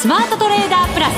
スマートトレーダープラ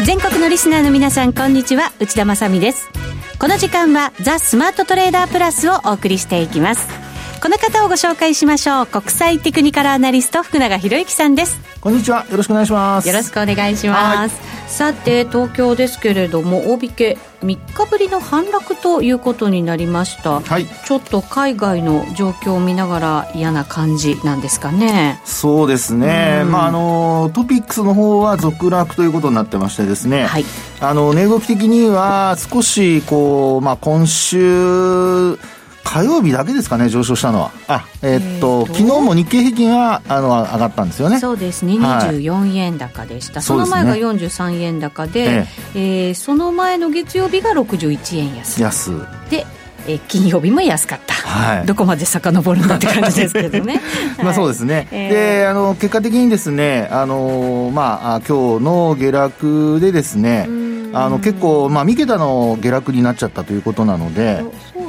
ス。全国のリスナーの皆さんこんにちは。内田まさです。この時間はザ・スマートトレーダープラスをお送りしていきます。この方をご紹介しましょう。国際テクニカルアナリスト福永博之さんです。こんにちは。よろしくお願いします。よろしくお願いします。さて東京ですけれども大引け3日ぶりの反落ということになりました、はい、ちょっと海外の状況を見ながら嫌な感じなんですかね。そうですね、まああのトピックスの方は続落ということになってましてですね、はい、あの値動き的には少しこう、まあ、今週火曜日だけですかね、上昇したのは。あ、えー、っと、えー、昨日も日経平均は、あの、上がったんですよね。そうですね、24円高でした。はい、その前が43円高で、ええー、その前の月曜日が61円安。安。で、え金曜日も安かった、はい、どこまで遡るんだって感じですけどね。まあそうですね、えー、であの結果的にですね、あのまあ、今日の下落でですね、あの結構、まあ、三桁の下落になっちゃったということなので。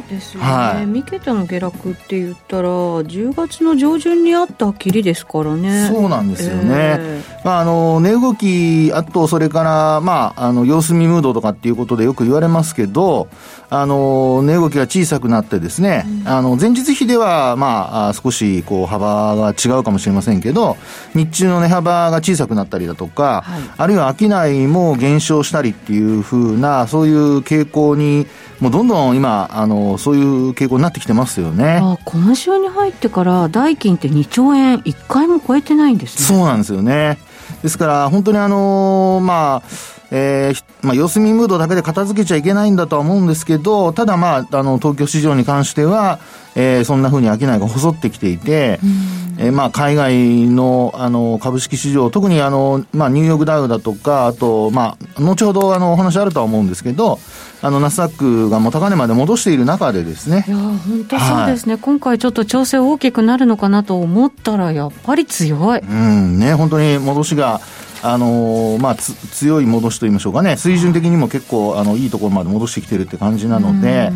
ですよね、はい、三桁の下落って言ったら10月の上旬にあったきりですからね。そうなんですよね、えー、まあ、あの値動きあとそれから、まあ、あの様子見ムードとかっていうことでよく言われますけどあの値動きが小さくなってですね、うん、あの前日比では、まあ、少しこう幅が違うかもしれませんけど日中の値幅が小さくなったりだとか、はい、あるいは商いも減少したりっていうふうなそういう傾向にもうどんどん今あのそういう傾向になってきてますよね。あ今週に入ってから代金って2兆円1回も超えてないんですね。そうなんですよね。ですから本当にあのまあえー、まあ、様子見ムードだけで片付けちゃいけないんだとは思うんですけど、ただまあ、あの、東京市場に関しては、えー、そんなふうに商いが細ってきていて、えー、まあ、海外の、あの、株式市場、特にあの、まあ、ニューヨークダウだとか、あと、まあ、後ほど、あの、お話あるとは思うんですけど、あの、ナスダックがもう高値まで戻している中でですね。いや、本当そうですね、はい、今回ちょっと調整大きくなるのかなと思ったら、やっぱり強い。うん、ね、本当に戻しが、あのー、まあ、強い戻しといいましょうかね、水準的にも結構、あの、いいところまで戻してきてるって感じなので、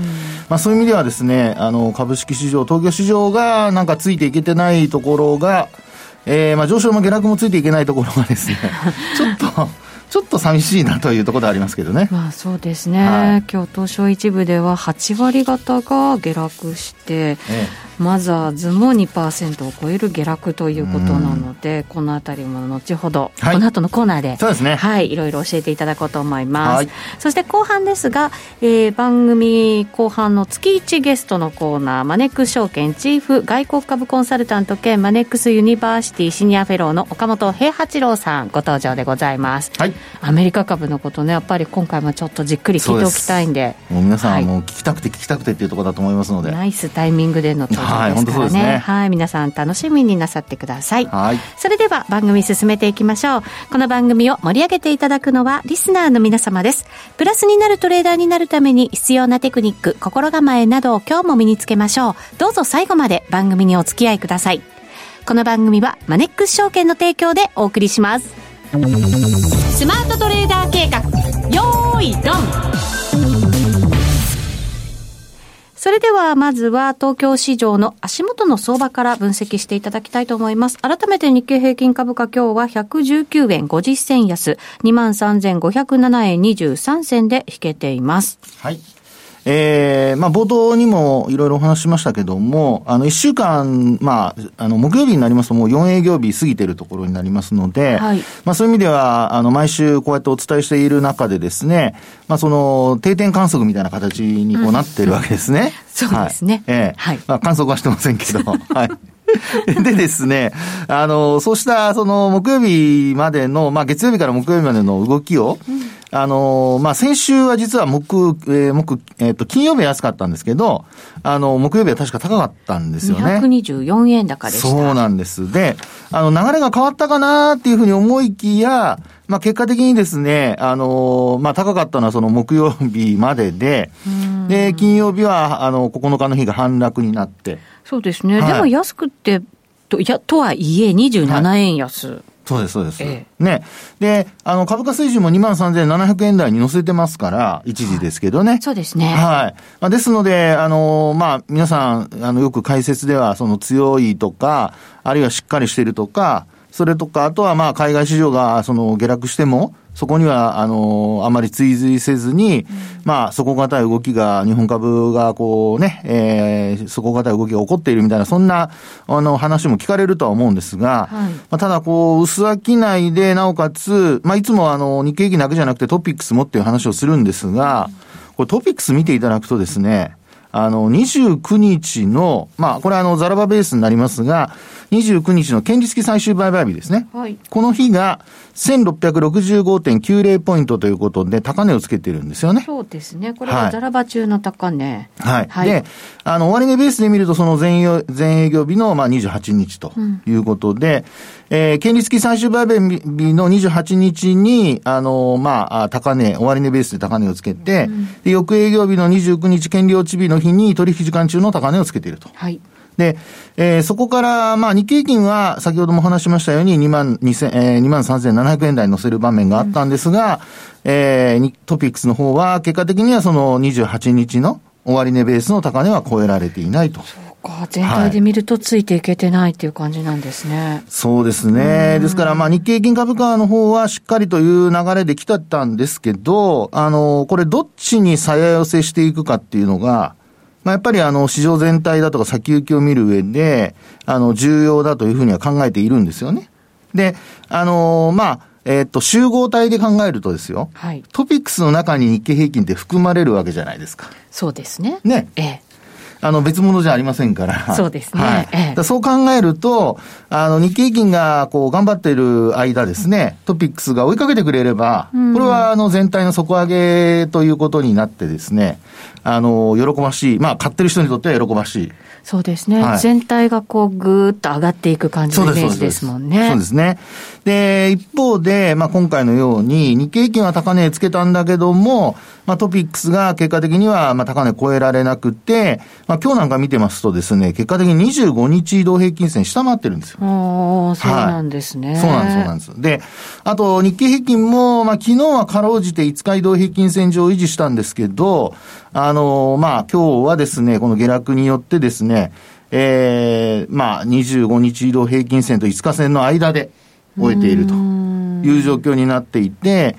まあ、そういう意味ではですね、あの、株式市場、東京市場がなんかついていけてないところが、えー、まあ、上昇も下落もついていけないところがですね、ちょっと、ちょっと寂しいなというところでありますけどね。まあそうですね。はい、今日東証一部では8割方が下落して、ええマザーズも2%を超える下落ということなので、このあたりも後ほど、はい、この後のコーナーで、そうですね。はい、いろいろ教えていただこうと思います。はい、そして後半ですが、えー、番組後半の月1ゲストのコーナー、マネックス証券チーフ外国株コンサルタント兼マネックスユニバーシティシニアフェローの岡元兵八郎さん、ご登場でございます。はい。アメリカ株のことね、やっぱり今回もちょっとじっくり聞いておきたいんで。でもう皆さん、はい、もう聞きたくて聞きたくてっていうところだと思いますので。ナイスタイミングでの登。はい、本当そうですね。はい、皆さん楽しみになさってください。はい。それでは番組進めていきましょう。この番組を盛り上げていただくのはリスナーの皆様です。プラスになるトレーダーになるために必要なテクニック、心構えなどを今日も身につけましょう。どうぞ最後まで番組にお付き合いください。この番組はマネックス証券の提供でお送りします。スマートトレーダー計画、よーいドンそれではまずは東京市場の足元の相場から分析していただきたいと思います。改めて日経平均株価今日は119円50銭安、23,507円23銭で引けています。はい。えー、まあ、冒頭にもいろいろお話しましたけども、あの、一週間、まあ、あの、木曜日になりますともう4営業日過ぎてるところになりますので、はい、まあ、そういう意味では、あの、毎週こうやってお伝えしている中でですね、まあ、その、定点観測みたいな形にこうなってるわけですね。うん、そうですね。はい、ええー、はい。まあ、観測はしてませんけど、はい。でですね、あの、そうした、その、木曜日までの、まあ、月曜日から木曜日までの動きを、うんあのまあ、先週は実は木、えー、木、えっ、ー、と、金曜日は安かったんですけど、あの、木曜日は確か高かったんですよね。224円高でした。そうなんです。で、あの、流れが変わったかなっていうふうに思いきや、まあ、結果的にですね、あのまあ、高かったのはその木曜日までで、で、金曜日は、あの、9日の日が反落になって。そうですね。はい、でも安くて、と、いや、とはいえ27円安。はいそうです、そうです。ええ、ね。で、あの、株価水準も23,700円台に乗せてますから、一時ですけどね。はい、そうですね。はい。まあ、ですので、あの、まあ、皆さん、あの、よく解説では、その強いとか、あるいはしっかりしてるとか、それとか、あとはまあ、海外市場が、その、下落しても、そこには、あの、あまり追随せずに、うん、まあ、底堅い動きが、日本株がこうね、えー、底堅い動きが起こっているみたいな、そんな、あの、話も聞かれるとは思うんですが、はい、まあ、ただ、こう、薄商いで、なおかつ、まあ、いつもあの、日経平均だけじゃなくてトピックスもっていう話をするんですが、これトピックス見ていただくとですね、あの、29日の、まあ、これあの、ザラバベースになりますが、29日の権利付き最終売買日ですね。はい。この日が、1665.90ポイントということで、高値をつけてるんですよね。そうですね。これはザラバ中の高値。はい。はい、で、あの、終値ベースで見ると、その前前営業日の、まあ、28日ということで、うん、えー、権利付き最終売買日の28日に、あの、まあ、高値、終値ベースで高値をつけて、うん、で、翌営業日の29日権利落ち日の日に取引時間中の高値をつけていると。はい。で、えー、そこから、まあ、日経平均は、先ほども話しましたように、2万2千、えー、2万3700円台に乗せる場面があったんですが、うん、えー、トピックスの方は、結果的にはその28日の終値ベースの高値は超えられていないと。か、全体で見るとついていけてないっていう感じなんですね。はい、そうですね。ですから、まあ、日経平均株価の方はしっかりという流れで来てたんですけど、あの、これどっちに鞘寄せしていくかっていうのが、まあ、やっぱりあの、市場全体だとか先行きを見る上で、あの、重要だというふうには考えているんですよね。で、あのまあ、えっ、と、集合体で考えるとですよ。はい。トピックスの中に日経平均って含まれるわけじゃないですか。そうですね。ね。ええ。あの、別物じゃありませんから。そうですね。はい。ええ、そう考えると、あの、日経平均が、こう、頑張っている間ですね、トピックスが追いかけてくれれば、これは、あの、全体の底上げということになってですね、あの、喜ばしい。まあ、買ってる人にとっては喜ばしい。そうですね。はい、全体がこう、ぐーっと上がっていく感じのイメージですもんね。そうですね。で、一方で、まあ、今回のように、日経平均は高値つけたんだけども、まあ、トピックスが結果的には、まあ、高値超えられなくて、まあ、今日なんか見てますとですね、結果的に25日移動平均線下回ってるんですよ。ああ、そうなんですね、はい、そうなんです、そうなんです。で、あと、日経平均も、まあ、昨日はかろうじて5日移動平均線上を維持したんですけど、あの、まあ、今日はですね、この下落によってですね、ええー、まあ、25日移動平均線と5日線の間で終えているという状況になっていて、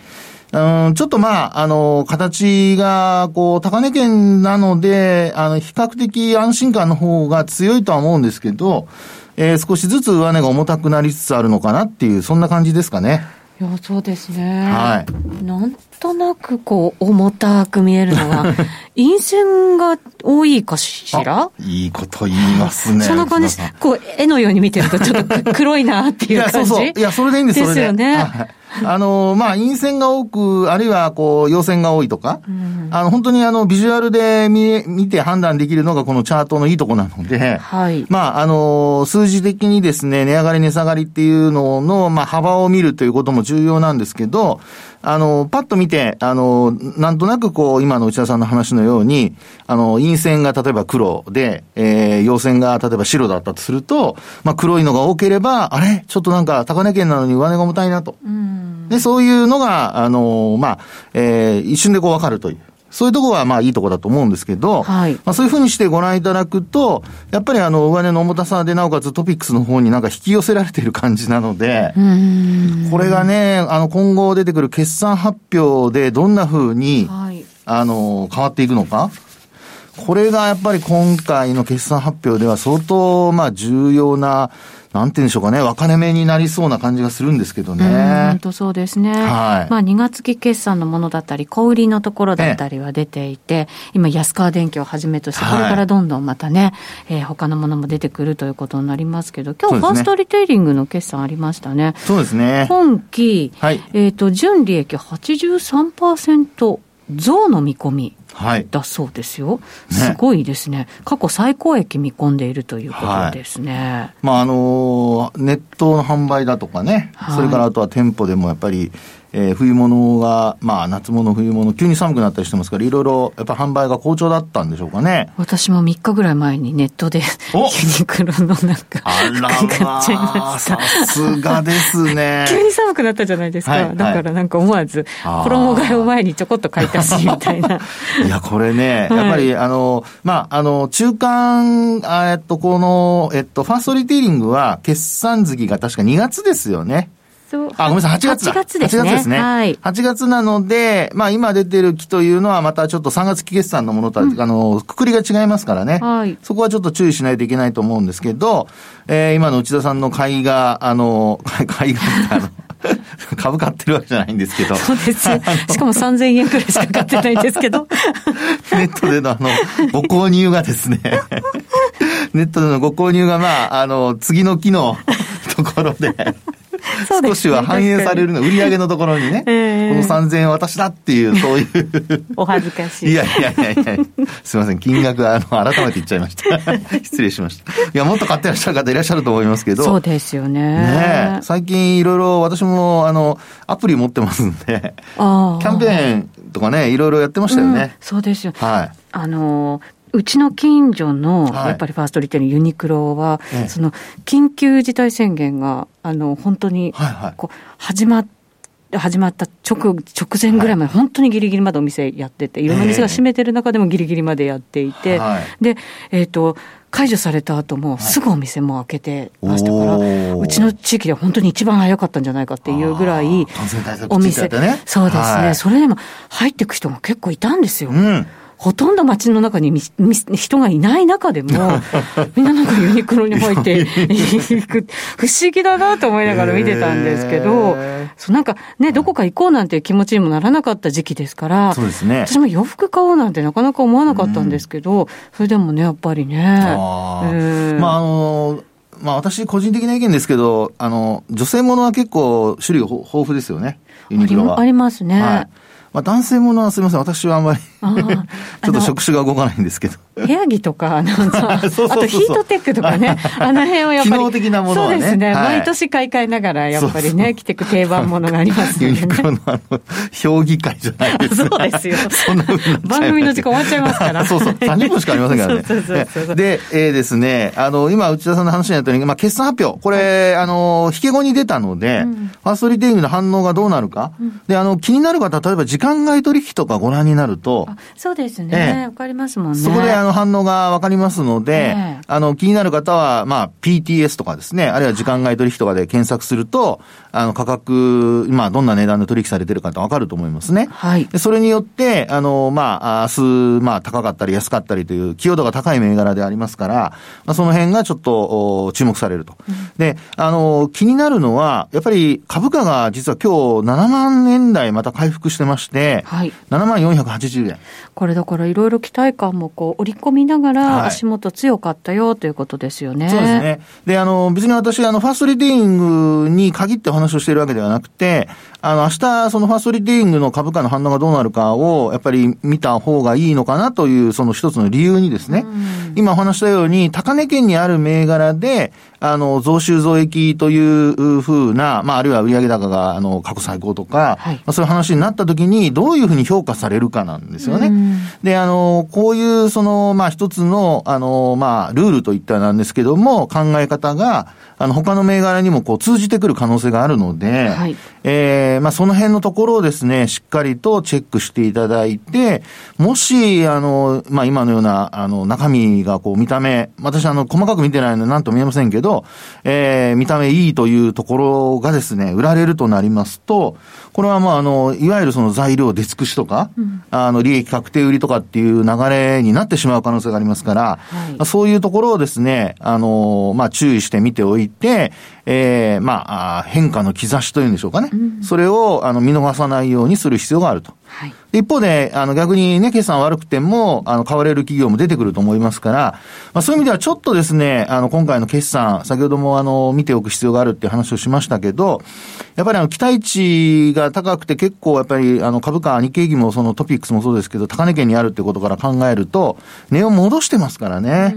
うん、ちょっとまあ、あの、形が、こう、高値圏なので、あの、比較的安心感の方が強いとは思うんですけど、えー、少しずつ上値が重たくなりつつあるのかなっていう、そんな感じですかね。いや、そうですね。はい。なんとなく、こう、重たく見えるのは、陰線が多いかしら？いいこと言いますね。そんな感じ。こう、絵のように見てると、ちょっと黒いなっていう感じ？いや、そうそう。いや、それでいいんです、ですよね。はいあの、まあ、陰線が多く、あるいは、こう、陽線が多いとか、うん、あの、本当にあの、ビジュアルで見、見て判断できるのがこのチャートのいいとこなので、はい。まあ、あの、数字的にですね、値上がり値下がりっていうのの、まあ、幅を見るということも重要なんですけど、あの、パッと見て、あの、なんとなくこう、今の内田さんの話のように、あの、陰線が例えば黒で、えー、陽線が例えば白だったとすると、まあ、黒いのが多ければ、あれ？ちょっとなんか高値圏なのに上値が重たいなと。で、そういうのが、あの、まあ、えー、一瞬でこうわかるという。そういうところはまあいいところだと思うんですけど、はい、まあそういうふうにしてご覧いただくと、やっぱりあの上値の重たさでなおかつトピックスの方になんか引き寄せられている感じなので、これがね、あの今後出てくる決算発表でどんなふうに、はい、あの変わっていくのか。これがやっぱり今回の決算発表では相当まあ重要ななんて言うんでしょうかね、分かれ目になりそうな感じがするんですけどね。本当そうですね。はい。まあ、2月期決算のものだったり、小売りのところだったりは出ていて、今、安川電機をはじめとして、これからどんどんまたね、はい、えー、他のものも出てくるということになりますけど、今日、ファーストリテイリングの決算ありましたね。そうですね。今期、はい、えっ、ー、と、純利益83%増の見込み。だそうですよ、はいね、すごいですね、過去最高益見込んでいるということですね、はい、まああのネットの販売だとかね、はい、それからあとは店舗でもやっぱり、えー、冬物が、まあ、夏物、冬物、急に寒くなったりしてますから、いろいろ、やっぱ販売が好調だったんでしょうかね。私も3日ぐらい前にネットで、ユニクロのなんか、あらまあ、さすがですね。急に寒くなったじゃないですか。はいはい、だからなんか思わず、衣替えを前にちょこっと買い足しみたいな。いや、これね、やっぱり、はい、あの、まあ、あの、中間、えっと、この、えっと、ファーストリテイリングは、決算月が確か2月ですよね。あ、ごめんなさい、8月だ。8月ですね。8月ですね。はい。8月なので、まあ今出てる期というのはまたちょっと3月期決算のものとは、うん、あの、くくりが違いますからね。はい。そこはちょっと注意しないといけないと思うんですけど、えー、今の内田さんの買いが、あの、買いが、あの、株買ってるわけじゃないんですけど。そうです。しかも3000円くらいしか買ってないんですけど。ネットでのあの、ご購入がですね、ネットでのご購入がまあ、あの、次の期のところで、少しは反映されるの、売上のところにね、えー、この3000円私だっていう、そういう お恥ずかしい。いやいやいやいやすみません、金額あの、改めて言っちゃいました。失礼しました。いや、もっと買ってらっしゃる方いらっしゃると思いますけど。そうですよね。ね最近いろいろ私も、あの、アプリ持ってますんで、キャンペーンとかね、いろいろやってましたよね。うん、そうですよ。はい。あの、うちの近所の、やっぱりファーストリテイリング、ユニクロは、その、緊急事態宣言が、あの、本当に、こう、始まって、始まった直直前ぐらいまで、本当にぎりぎりまでお店やってて、いろんな店が閉めてる中でもぎりぎりまでやっていて、で、えっ、と、解除された後も、すぐお店も開けてましたから、うちの地域では本当に一番早かったんじゃないかっていうぐらい、お店、そうですね、それでも入っていく人も結構いたんですよ。うんほとんど街の中に人がいない中でも、みんななんかユニクロに入っていく、不思議だなと思いながら見てたんですけど、そうなんかね、どこか行こうなんていう気持ちにもならなかった時期ですから、そうですね。私も洋服買おうなんてなかなか思わなかったんですけど、それでもね、やっぱりね。あまあ、あのまあ私個人的な意見ですけど、あの、女性ものは結構種類豊富ですよね。ユニクロは。ありますね。はいまあ、男性ものはすみません、私はあんまり ちょっと触手が動かないんですけど。部屋着とか、なんか、あとヒートテックとかね、あの辺はやっぱり。機能的なものはね。そうですね、はい、毎年買い替えながら、やっぱりね、着てく定番ものがありますよね。ユニクロのあの、評議会じゃないですか。そうですよ。番組の時間終わっちゃいますから。そうそう、30分しかありませんからね。そうそうそうそうで、えー、ですね、あの、今、内田さんの話になったように、まあ、決算発表、これ、あの、引け後に出たので、うん、ファーストリテイリングの反応がどうなるか。うん、で、あの、気になる方、例えば時間外取引とかご覧になると。そうですね。わ、かりますもんね。そこであの反応がわかりますので、えー、あの、気になる方は、まあ、PTS とかですね、あるいは時間外取引とかで検索すると、あの、価格、今、どんな値段で取引されてるかってわかると思いますね。はい。で、それによって、あの、まあ、明日、まあ、高かったり安かったりという、寄与度が高い銘柄でありますから、まあ、その辺がちょっと、注目されると。うん、で、あの、気になるのは、やっぱり株価が実は今日7万円台また回復してまして、はい。7万480円。これだからいろいろ期待感もこう織り込みながら足元強かったよということですよね。はい、そうですね。で、あの、別に私、あの、ファーストリテイリングに限ってお話をしているわけではなくて、あの、明日、そのファーストリテイリングの株価の反応がどうなるかを、やっぱり見た方がいいのかなという、その一つの理由にですね、今お話したように、高値圏にある銘柄で、あの、増収増益というふうな、まあ、あるいは売上高が、あの、過去最高とか、はい、まあ、そういう話になったときに、どういうふうに評価されるかなんですよね。で、あの、こういう、その、まあ、一つの、あの、まあ、ルールといったらなんですけども、考え方が、あの、他の銘柄にもこう通じてくる可能性があるので、はい、えー、まあ、その辺のところをですね、しっかりとチェックしていただいて、もし、あの、まあ、今のような、あの、中身がこう、見た目、私、あの、細かく見てないので何とも言えませんけど、えー、見た目いいというところがですね、売られるとなりますと、これはもう、あの、いわゆるその材料出尽くしとか、うん、あの、利益確定売りとかっていう流れになってしまう可能性がありますから、はい、そういうところをですね、あの、まあ、注意して見ておいて、えー、まあ、変化の兆しというんでしょうかね。うん、それを、あの、見逃さないようにする必要があると。はい、一方で、あの、逆にね、決算悪くても、あの、買われる企業も出てくると思いますから、まあ、そういう意味ではちょっとですね、あの、今回の決算、先ほどもあの、見ておく必要があるっていう話をしましたけど、やっぱりあの、期待値が高くて結構やっぱり、あの、株価、日経平均もそのトピックスもそうですけど、高値圏にあるってことから考えると、値を戻してますからね。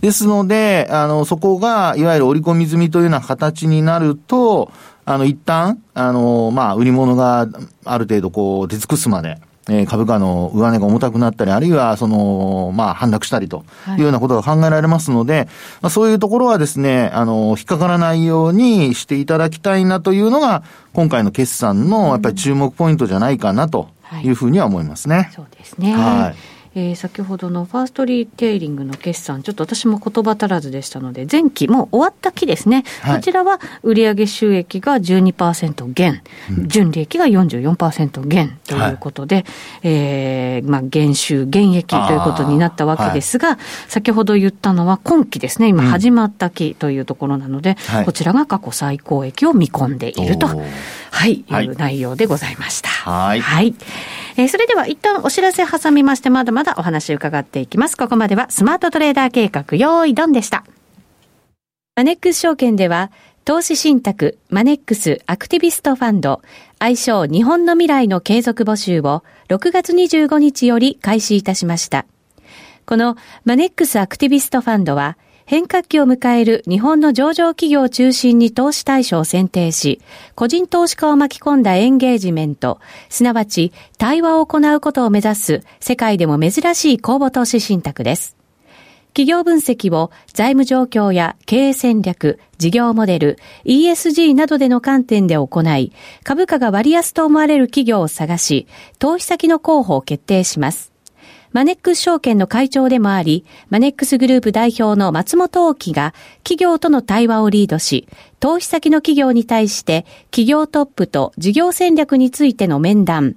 ですので、あの、そこが、いわゆる織り込み済みというような形になると、あの、一旦、あの、まあ、売り物がある程度こう、出尽くすまで、えー、株価の上値が重たくなったり、あるいは、その、まあ、反落したりというようなことが考えられますので、はい、まあ、そういうところはですね、あの、引っかからないようにしていただきたいなというのが、今回の決算のやっぱり注目ポイントじゃないかなというふうには思いますね。はい、そうですね。はい。えー、先ほどのファーストリテイリングの決算、ちょっと私も言葉足らずでしたので、前期も終わった期ですね、はい、こちらは売上収益が12%減、うん、純利益が44%減ということで、はい、えー、まあ、減収、減益ということになったわけですが、はい、先ほど言ったのは今期ですね、今始まった期というところなので、うん、こちらが過去最高益を見込んでいると、はい、いう内容でございました。はい。はいえー、それでは一旦お知らせ挟みまして、まだまだお話伺っていきます。ここまではスマートトレーダー計画、用意ドンでした。マネックス証券では、投資信託マネックスアクティビストファンド愛称日本の未来の継続募集を6月25日より開始いたしました。このマネックスアクティビストファンドは変革期を迎える日本の上場企業を中心に投資対象を選定し、個人投資家を巻き込んだエンゲージメント、すなわち対話を行うことを目指す世界でも珍しい公募投資信託です。企業分析を財務状況や経営戦略、事業モデル、ESG などでの観点で行い、株価が割安と思われる企業を探し、投資先の候補を決定します。マネックス証券の会長でもあり、マネックスグループ代表の松本大樹が企業との対話をリードし、投資先の企業に対して企業トップと事業戦略についての面談、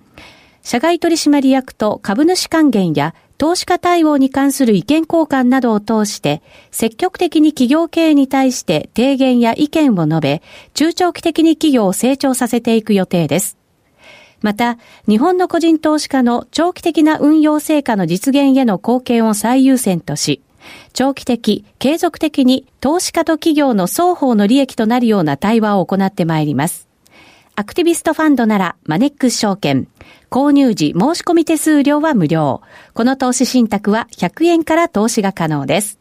社外取締役と株主還元や投資家対応に関する意見交換などを通して、積極的に企業経営に対して提言や意見を述べ、中長期的に企業を成長させていく予定です。また、日本の個人投資家の長期的な運用成果の実現への貢献を最優先とし、長期的、継続的に投資家と企業の双方の利益となるような対話を行ってまいります。アクティビストファンドならマネックス証券。購入時申し込み手数料は無料。この投資信託は100円から投資が可能です。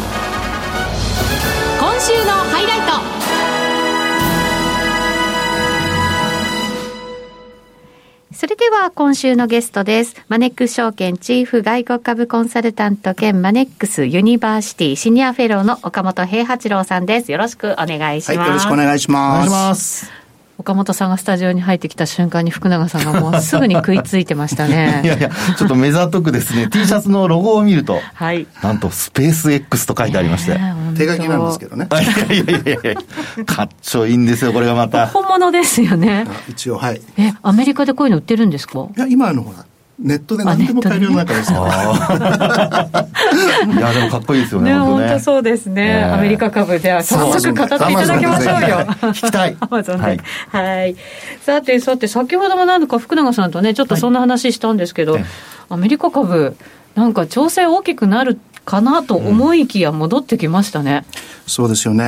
今週のハイライト。それでは今週のゲストです。マネックス証券チーフ外国株コンサルタント兼マネックスユニバーシティシニアフェローの岡元兵八郎さんです。よろしくお願いします。はい、よろしくお願いします。岡元さんがスタジオに入ってきた瞬間に福永さんがもうすぐに食いついてましたね。いやいや、ちょっと目ざとくですね、T シャツのロゴを見ると、はい、なんとスペース X と書いてありまして。手書きなんですけどね。いやいやいやいや、かっちょいいんですよ、これがまた。本物ですよね。一応、はい。え、アメリカでこういうの売ってるんですか？いや、今のほら、ネットで何でも買えるようになったですよ、ね。いや、でもかっこいいですよね。本当そうですね。アメリカ株では早速語っていただきましょうよ。聞きたい。アマゾンで。はい。さて、さて、先ほどもなんか福永さんとね、ちょっとそんな話したんですけど、アメリカ株、なんか調整大きくなるかなと思いきや戻ってきましたね。うん、そうですよね。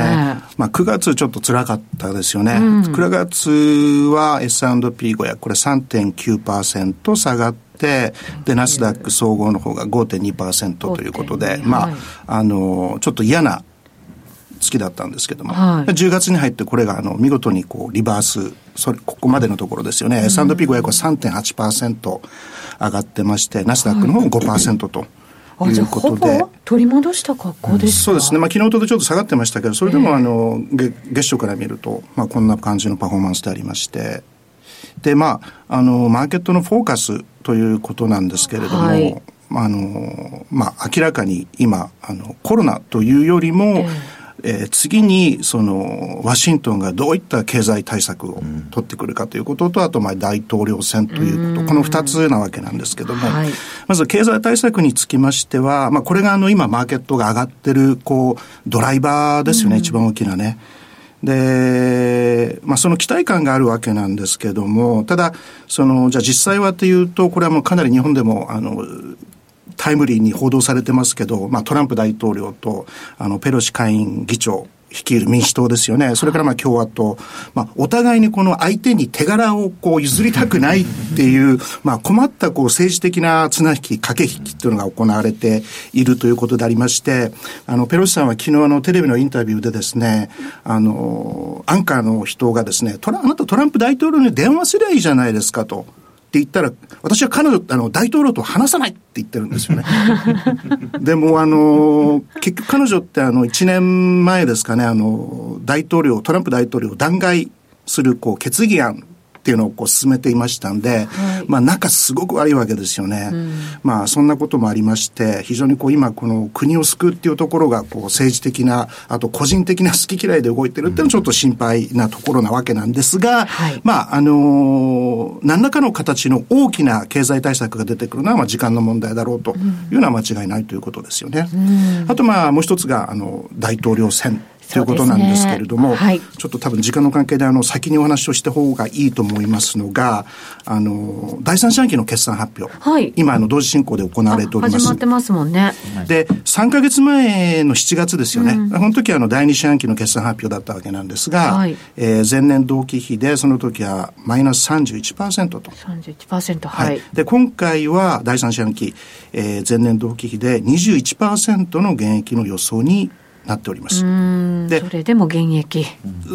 まあ9月ちょっと辛かったですよね。うん、9月は S&P500 これ3.9%下がって、で、ナスダック総合の方が5.2%ということで、まあ、あの、ちょっと嫌な月だったんですけども、はい、10月に入ってこれがあの見事にこうリバースそれここまでのところですよね、うん、S&P500 は3.8%上がってましてナスダックの方も5%と。いうことで。取り戻した格好ですそうですね。まあ昨日とちょっと下がってましたけど、それでもあの、月月初から見ると、まあこんな感じのパフォーマンスでありまして、で、まあ、あの、マーケットのフォーカスということなんですけれども、はい、あの、まあ明らかに今、あの、コロナというよりも、えーえー、次にそのワシントンがどういった経済対策を取ってくるかということと、あとまあ大統領選ということ、この二つなわけなんですけども、はい、まず経済対策につきましては、まあ、これがあの今マーケットが上がってるこうドライバーですよね、一番大きなね。で、まあ、その期待感があるわけなんですけども、ただ、その、じゃ実際はというと、これはもうかなり日本でも、あの、タイムリーに報道されてますけど、まあ、トランプ大統領と、あの、ペロシ下院議長、率いる民主党ですよね。それからまあ共和党。まあ、お互いにこの相手に手柄をこう譲りたくないっていう、まあ、困ったこう政治的な綱引き、駆け引きっていうのが行われているということでありまして、あの、ペロシさんは昨日のテレビのインタビューでですね、あの、アンカーの人がですね、トラあなたトランプ大統領に電話すりゃいいじゃないですかと。って言ったら、私は彼女、あの、大統領と話さないって言ってるんですよね。でも、あの、結局彼女ってあの、1年前ですかね、あの、大統領、トランプ大統領を弾劾する、こう、決議案っていうのをこう進めていましたんで、はい、まあ仲すごく悪いわけですよね。うん、まあそんなこともありまして、非常にこう今この国を救うっていうところがこう政治的な、あと個人的な好き嫌いで動いてるっていうのはちょっと心配なところなわけなんですが、はい、まああの何らかの形の大きな経済対策が出てくるのはまあ時間の問題だろうというのは間違いないということですよね。うん、あとまあもう一つがあの大統領選ということなんですけれども、ねはい、ちょっと多分時間の関係であの先にお話をした方がいいと思いますのが、あの、第三四半期の決算発表。はい、今、あの、同時進行で行われております。始まってますもんね。で、3か月前の7月ですよね。うん、この時はあの、第二四半期の決算発表だったわけなんですが、はい、えー、前年同期比でその時はマイナス31%と。31%、はい。はい、で、今回は第三四半期、えー、前年同期比で21%の減益の予想になっております。で、それでも現役。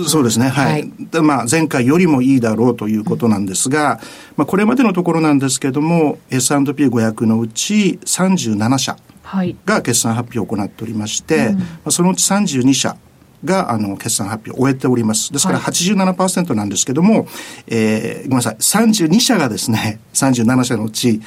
そうですね、はい。はい、でまあ、前回よりもいいだろうということなんですが、まあ、これまでのところなんですけれども、S&P500 のうち37社が決算発表を行っておりまして、はい、まあ、そのうち32社が、あの、決算発表を終えております。ですから87%なんですけども、はい、えー、ごめんなさい、32社がですね、37社のうち、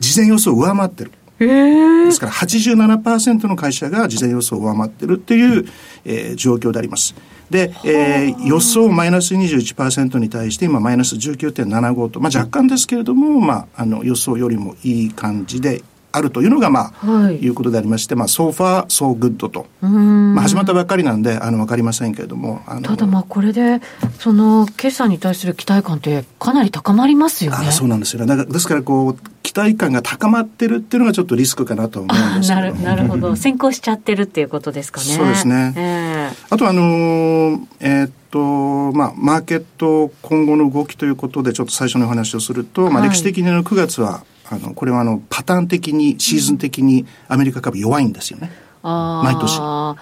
事前予想を上回ってる。ですから87%の会社が事前予想を上回ってるっていう、えー、状況であります。で、えー、予想マイナス21%に対して今マイナス19.75と、まあ若干ですけれども、まあ、あの予想よりもいい感じであるというのが、まあ、はい、いうことでありまして、まあ、so far, so good と。まあ、始まったばっかりなんで、あの、わかりませんけれども。ただ、まあ、これで、その、決算に対する期待感って、かなり高まりますよね。あそうなんですよね。だから、ですから、こう、期待感が高まってるっていうのがちょっとリスクかなと思うんですけどなるほど。先行しちゃってるっていうことですかね。そうですね。えー、あと、あのー、えー、っと、まあ、マーケット今後の動きということで、ちょっと最初のお話をすると、まあ、歴史的にの9月は、あの、これはあの、パターン的に、シーズン的にアメリカ株弱いんですよね。毎年。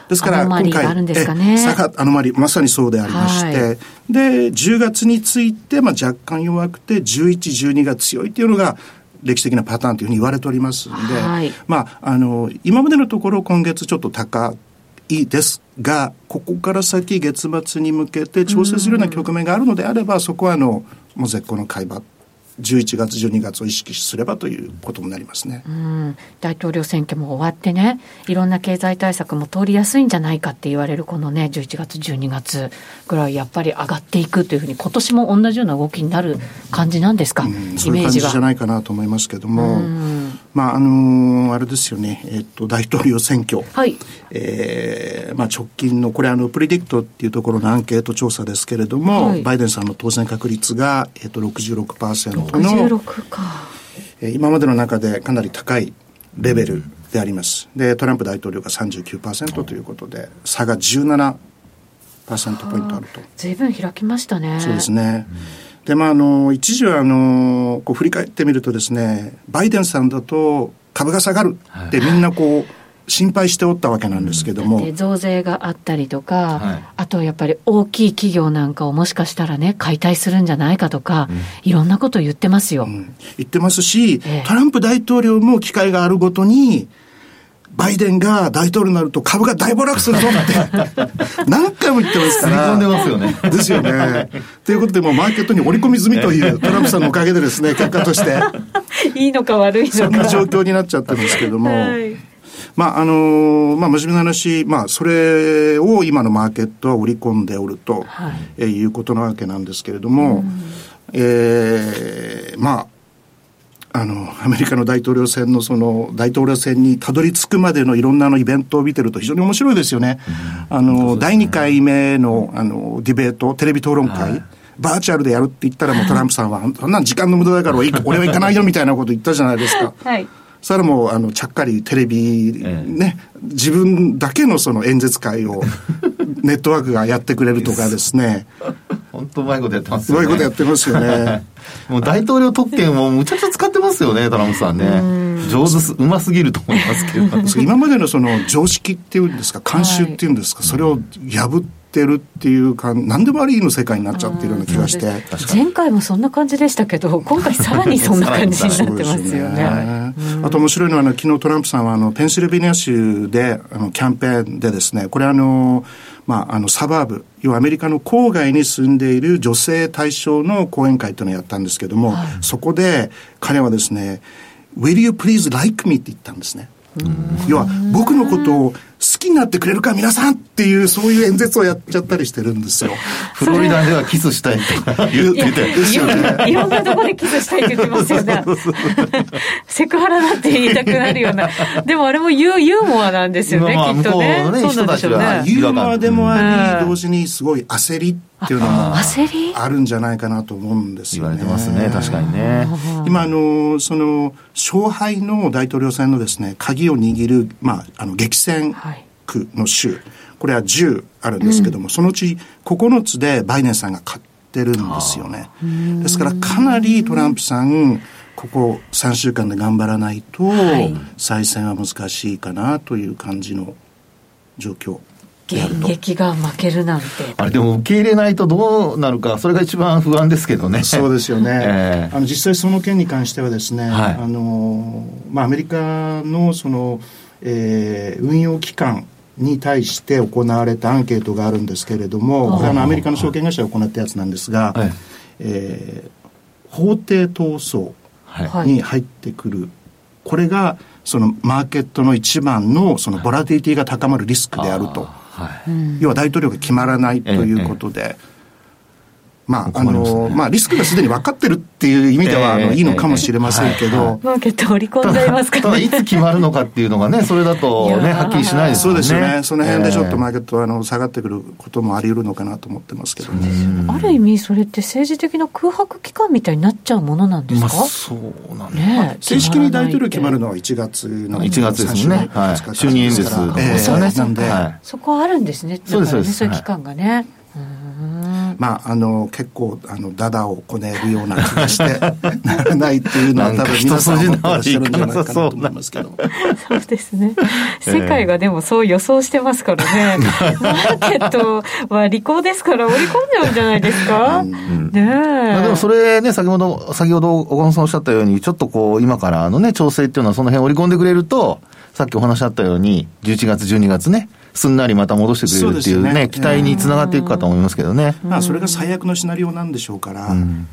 ですから、今回、ね、下が、アノマリ、まさにそうでありまして、はい、で、10月について、まあ、若干弱くて、11、12が強いっていうのが、歴史的なパターンというふうに言われておりますんで、はい、まあ、あの、今までのところ今月ちょっと高いですが、ここから先月末に向けて調整するような局面があるのであれば、そこはあの、もう絶好の買い場11月、12月を意識すればということになりますね、うん、大統領選挙も終わってね、いろんな経済対策も通りやすいんじゃないかって言われるこのね、11月、12月ぐらい、やっぱり上がっていくというふうに、今年も同じような動きになる感じなんですか、うん、イメージそういう感じじゃないかなと思いますけども。うんまああのー、あれですよね、えっと、大統領選挙、はいえーまあ、直近の、これあの、プリディクトっていうところのアンケート調査ですけれども、はい、バイデンさんの当選確率が、えっと、66%の、66かえー、今までの中でかなり高いレベルであります。で、トランプ大統領が39%ということで、差が17%ポイントあると。ずいぶん開きましたね。そうですね。うんで、まあ、あの、一時は、あの、こう振り返ってみるとですね、バイデンさんだと株が下がるってみんなこう、心配しておったわけなんですけども。増税があったりとか、はい、あとやっぱり大きい企業なんかをもしかしたらね、解体するんじゃないかとか、うん、いろんなこと言ってますよ。うん、言ってますし、ええ、トランプ大統領も機会があるごとに、バイデンが大統領になると株が大暴落するぞって 何回も言ってますから。込んでますよね。ですよね。ということで、もうマーケットに織り込み済みというトランプさんのおかげでですね、結果として。いいのか悪いのか。そんな状況になっちゃってるんですけども。はいまあ、あのー、まあ、真面目な話、まあ、それを今のマーケットは織り込んでおると、はい、えいうことなわけなんですけれども、うん、えー、まあ、あの、アメリカの大統領選のその大統領選にたどり着くまでのいろんなのイベントを見てると非常に面白いですよね。うん、あの、ね、第2回目のあのディベート、テレビ討論会、はいバーチャルでやるって言ったらもうトランプさんは、そんな時間の無駄だから俺 は行かないよみたいなこと言ったじゃないですか。はい。それはもう、あの、ちゃっかりテレビ、ね、自分だけのその演説会を、ネットワークがやってくれるとかですね。本当うまいことやってますよね。うまいことやってますよね。もう大統領特権をむちゃくちゃ使ってますよね、トランプさんね。上手す、うますぎると思いますけど。今までのその常識っていうんですか、慣習っていうんですか、それを破って、るっていうか何でもありの世界になっちゃってるような気がして、前回もそんな感じでしたけど今回さらにそんな感じに。なってますよね。ね、あと面白いのはあの昨日トランプさんはあのペンシルベニア州であのキャンペーンでですねこれあのまあ、あのサバーブ要はアメリカの郊外に住んでいる女性対象の講演会というのをやったんですけども、はい、そこで彼はですね「Will you please like me?」って言ったんですね。要は僕のことを好きになってくれるか皆さんっていうそういう演説をやっちゃったりしてるんですよ。フロリダではキスしたいとか言ってて。いろんなとこでキスしたいって言ってますよね。セクハラだって言いたくなるような。でもあれもユユーモアなんですよね、きっとね。そうなんでしょうね。ユーモアでもあり、同時にすごい焦りっていうのがあるんじゃないかなと思うんですよね。言われてますね、確かにね。今、あの、その、勝敗の大統領選のですね、鍵を握る、まあ、あの、激戦、はい区の州、これは10あるんですけども、うん、そのうち9つでバイデンさんが勝ってるんですよね。ですからかなりトランプさん、ここ3週間で頑張らないと、再選は難しいかなという感じの状況。現役が負けるなんて。あれでも受け入れないとどうなるかそれが一番不安ですけどね。そうですよね、えー、あの実際その件に関してはですね、はい、あのまあアメリカのその、えー、運用機関に対して行われたアンケートがあるんですけれども、これはアメリカの証券会社が行ったやつなんですが、はい、えー、法廷闘争に入ってくる、これがそのマーケットの一番のそのボラティティが高まるリスクであると、はい、要は大統領が決まらないということで。ええまあ、あの、まあ、リスクがすでに分かってるっていう意味では、あの、いいのかもしれませんけど。マーケット織り込んじゃいますからね。いつ決まるのかっていうのがね、それだとね、はっきりしないですよね。そうですよね。その辺でちょっとマーケットは、あの、下がってくることもあり得るのかなと思ってますけどね。ある意味、それって政治的な空白期間みたいになっちゃうものなんですか、そうなんね。正式に大統領決まるのは1月の1月ですね。はい。就任演説ですよね。なんで。そこはあるんですね。そうですね。そういう期間がね。まあ、あの結構あのダダをこねるような気がして ならないっていうのは多分皆さん思ってらっしゃるんじゃないかなと思いますけど。そうですね。世界がでもそう予想してますからね、マーケットは利口ですから織り込んじゃうんじゃないですか、うん、ねまあ、でもそれね先ほど先ほど岡本さんおっしゃったようにちょっとこう今からのね調整っていうのはその辺織り込んでくれるとさっきお話あったように11月12月ねすんなりまた戻してくれるっていうね、ね期待につながっていくかと思いますけどね。まあ、それが最悪のシナリオなんでしょうから。うん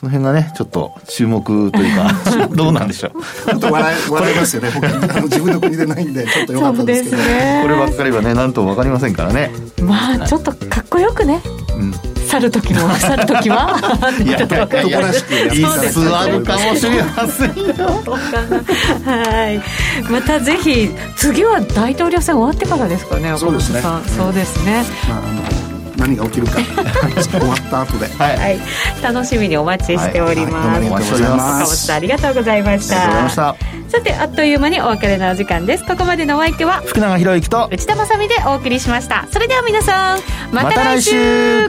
その辺がね、ちょっと注目というか、どうなんでしょう。ちょっと笑い、笑いますよね。僕、あの自分の国でないんで、ちょっとよかったですけど。ね、こればっかりはね、なんともわかりませんからね。まあ、ちょっとかっこよくね。うん。去る時も 去る時は？いやいやい。やいやいつあるかもしれませんよはいまたぜひ次は大統領選終わってからですかねそうですねそうですね、まあ何が起きるか終わった後で、はい、はい、楽しみにお待ちしております、はいはい、お待ちしておりますさんありがとうございましたさてあっという間にお別れのお時間ですここまでのお相手は福永博之と内田まさでお送りしましたそれでは皆さんまた来週,、